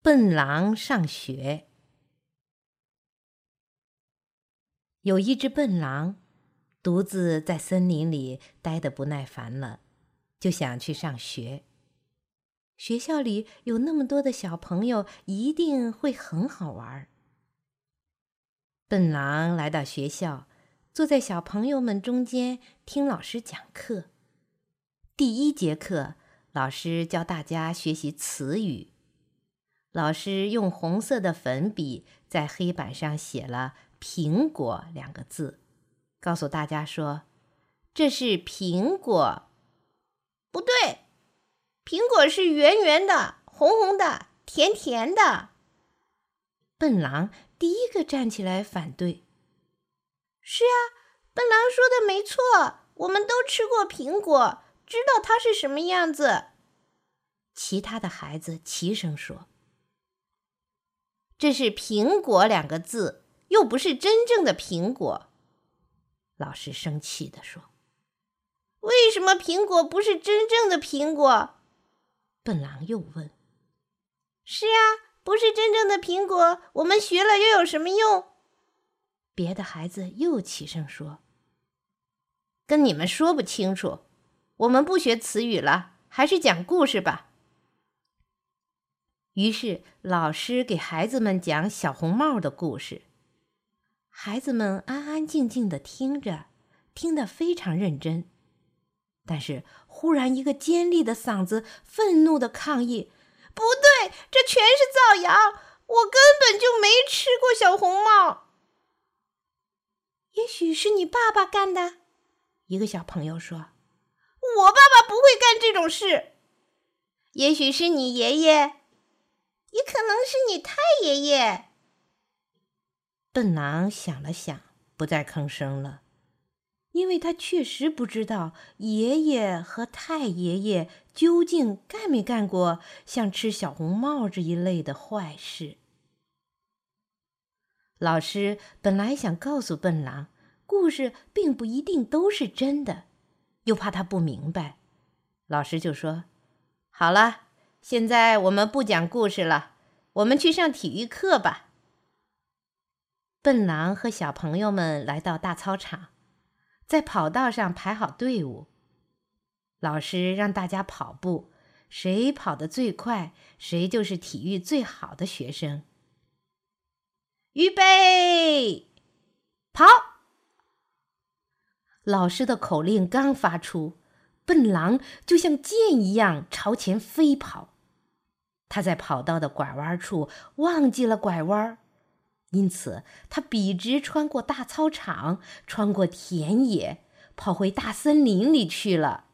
笨狼上学。有一只笨狼，独自在森林里待得不耐烦了，就想去上学。学校里有那么多的小朋友，一定会很好玩。笨狼来到学校，坐在小朋友们中间听老师讲课。第一节课，老师教大家学习词语。老师用红色的粉笔在黑板上写了“苹果”两个字，告诉大家说：“这是苹果。”不对，苹果是圆圆的、红红的、甜甜的。笨狼第一个站起来反对：“是啊，笨狼说的没错，我们都吃过苹果，知道它是什么样子。”其他的孩子齐声说。这是“苹果”两个字，又不是真正的苹果。老师生气地说：“为什么苹果不是真正的苹果？”笨狼又问。“是啊，不是真正的苹果，我们学了又有什么用？”别的孩子又齐声说：“跟你们说不清楚，我们不学词语了，还是讲故事吧。”于是，老师给孩子们讲小红帽的故事。孩子们安安静静的听着，听得非常认真。但是，忽然一个尖利的嗓子愤怒的抗议：“不对，这全是造谣！我根本就没吃过小红帽。”也许是你爸爸干的，一个小朋友说：“我爸爸不会干这种事。”也许是你爷爷。也可能是你太爷爷。笨狼想了想，不再吭声了，因为他确实不知道爷爷和太爷爷究竟干没干过像吃小红帽这一类的坏事。老师本来想告诉笨狼，故事并不一定都是真的，又怕他不明白，老师就说：“好了。”现在我们不讲故事了，我们去上体育课吧。笨狼和小朋友们来到大操场，在跑道上排好队伍。老师让大家跑步，谁跑得最快，谁就是体育最好的学生。预备，跑！老师的口令刚发出。笨狼就像箭一样朝前飞跑，他在跑道的拐弯处忘记了拐弯，因此他笔直穿过大操场，穿过田野，跑回大森林里去了。